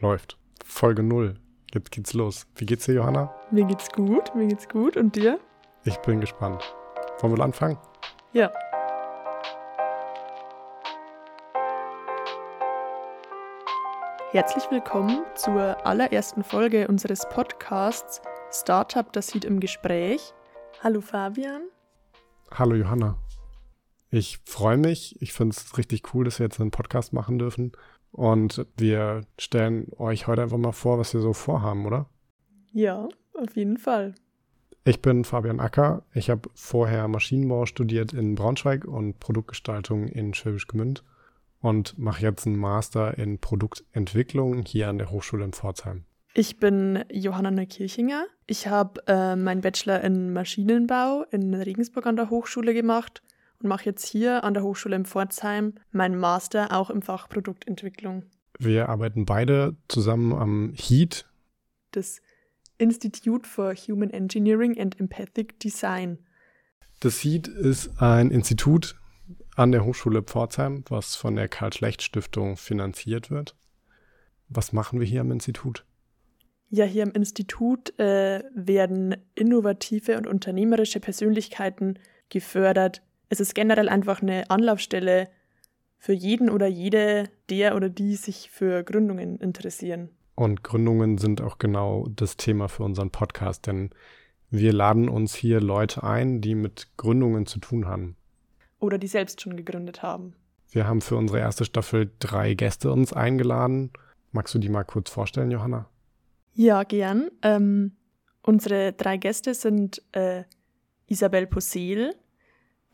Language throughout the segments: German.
Läuft. Folge 0. Jetzt geht's los. Wie geht's dir, Johanna? Mir geht's gut, mir geht's gut. Und dir? Ich bin gespannt. Wollen wir anfangen? Ja. Herzlich willkommen zur allerersten Folge unseres Podcasts Startup Das sieht im Gespräch. Hallo Fabian. Hallo Johanna. Ich freue mich. Ich finde es richtig cool, dass wir jetzt einen Podcast machen dürfen. Und wir stellen euch heute einfach mal vor, was wir so vorhaben, oder? Ja, auf jeden Fall. Ich bin Fabian Acker. Ich habe vorher Maschinenbau studiert in Braunschweig und Produktgestaltung in Schwäbisch Gmünd und mache jetzt einen Master in Produktentwicklung hier an der Hochschule in Pforzheim. Ich bin Johanna Neukirchinger. Ich habe äh, meinen Bachelor in Maschinenbau in Regensburg an der Hochschule gemacht und mache jetzt hier an der Hochschule in Pforzheim meinen Master auch im Fach Produktentwicklung. Wir arbeiten beide zusammen am HEAT. Das Institute for Human Engineering and Empathic Design. Das HEAT ist ein Institut an der Hochschule Pforzheim, was von der Karl-Schlecht-Stiftung finanziert wird. Was machen wir hier am Institut? Ja, hier im Institut äh, werden innovative und unternehmerische Persönlichkeiten gefördert, es ist generell einfach eine Anlaufstelle für jeden oder jede, der oder die sich für Gründungen interessieren. Und Gründungen sind auch genau das Thema für unseren Podcast, denn wir laden uns hier Leute ein, die mit Gründungen zu tun haben. Oder die selbst schon gegründet haben. Wir haben für unsere erste Staffel drei Gäste uns eingeladen. Magst du die mal kurz vorstellen, Johanna? Ja, gern. Ähm, unsere drei Gäste sind äh, Isabel Posel,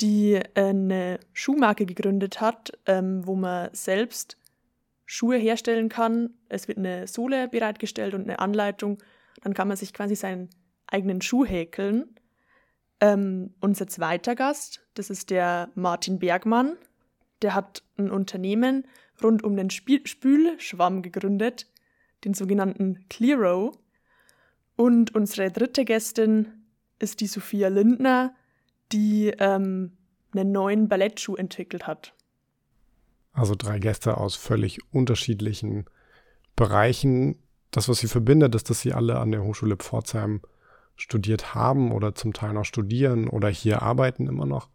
die eine Schuhmarke gegründet hat, ähm, wo man selbst Schuhe herstellen kann. Es wird eine Sohle bereitgestellt und eine Anleitung. Dann kann man sich quasi seinen eigenen Schuh häkeln. Ähm, unser zweiter Gast, das ist der Martin Bergmann. Der hat ein Unternehmen rund um den Spül Spülschwamm gegründet, den sogenannten Clearo. Und unsere dritte Gästin ist die Sophia Lindner die ähm, einen neuen Ballettschuh entwickelt hat. Also drei Gäste aus völlig unterschiedlichen Bereichen. Das, was sie verbindet, ist, dass sie alle an der Hochschule Pforzheim studiert haben oder zum Teil noch studieren oder hier arbeiten immer noch.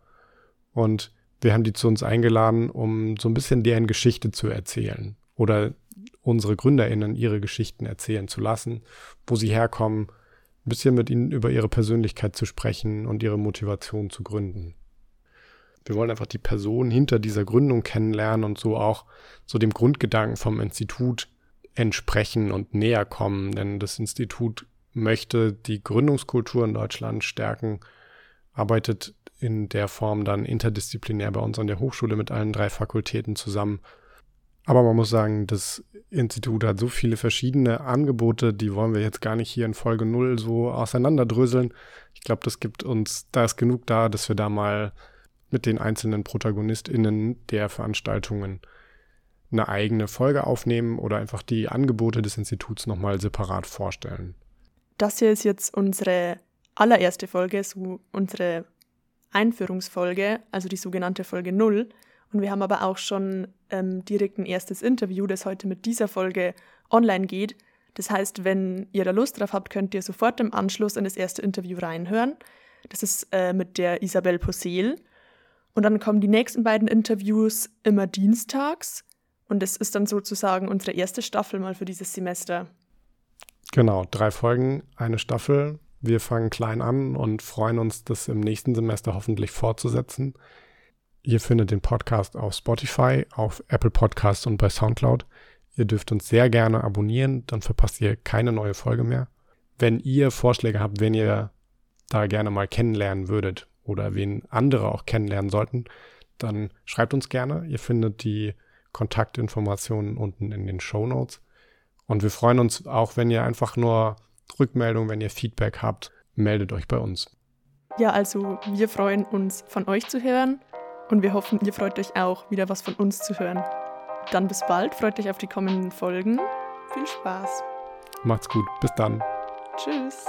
Und wir haben die zu uns eingeladen, um so ein bisschen deren Geschichte zu erzählen oder unsere GründerInnen ihre Geschichten erzählen zu lassen, wo sie herkommen, ein bisschen mit ihnen über ihre Persönlichkeit zu sprechen und ihre Motivation zu gründen. Wir wollen einfach die Person hinter dieser Gründung kennenlernen und so auch so dem Grundgedanken vom Institut entsprechen und näher kommen, denn das Institut möchte die Gründungskultur in Deutschland stärken, arbeitet in der Form dann interdisziplinär bei uns an der Hochschule mit allen drei Fakultäten zusammen aber man muss sagen, das Institut hat so viele verschiedene Angebote, die wollen wir jetzt gar nicht hier in Folge 0 so auseinanderdröseln. Ich glaube, das gibt uns, da ist genug da, dass wir da mal mit den einzelnen ProtagonistInnen der Veranstaltungen eine eigene Folge aufnehmen oder einfach die Angebote des Instituts nochmal separat vorstellen. Das hier ist jetzt unsere allererste Folge, so unsere Einführungsfolge, also die sogenannte Folge 0. Und wir haben aber auch schon ähm, direkt ein erstes Interview, das heute mit dieser Folge online geht. Das heißt, wenn ihr da Lust drauf habt, könnt ihr sofort im Anschluss in das erste Interview reinhören. Das ist äh, mit der Isabel Posel. Und dann kommen die nächsten beiden Interviews immer dienstags. Und das ist dann sozusagen unsere erste Staffel mal für dieses Semester. Genau, drei Folgen, eine Staffel. Wir fangen klein an und freuen uns, das im nächsten Semester hoffentlich fortzusetzen. Ihr findet den Podcast auf Spotify, auf Apple Podcasts und bei SoundCloud. Ihr dürft uns sehr gerne abonnieren, dann verpasst ihr keine neue Folge mehr. Wenn ihr Vorschläge habt, wenn ihr da gerne mal kennenlernen würdet oder wen andere auch kennenlernen sollten, dann schreibt uns gerne. Ihr findet die Kontaktinformationen unten in den Show Notes. Und wir freuen uns auch, wenn ihr einfach nur Rückmeldung, wenn ihr Feedback habt, meldet euch bei uns. Ja, also wir freuen uns von euch zu hören und wir hoffen, ihr freut euch auch, wieder was von uns zu hören. Dann bis bald, freut euch auf die kommenden Folgen. Viel Spaß. Macht's gut, bis dann. Tschüss.